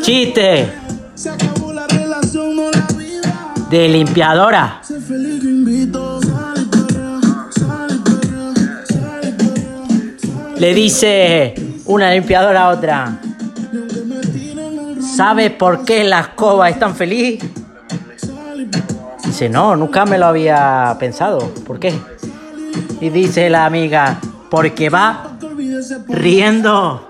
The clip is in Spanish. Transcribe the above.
Chiste Se acabó la relación, no la vida. de limpiadora. Le dice una limpiadora a otra. y aunque me tiren el ¿Sabe por qué la escoba es tan feliz? Dice, no, nunca me lo había pensado. ¿Por qué? Y dice la amiga, porque va riendo.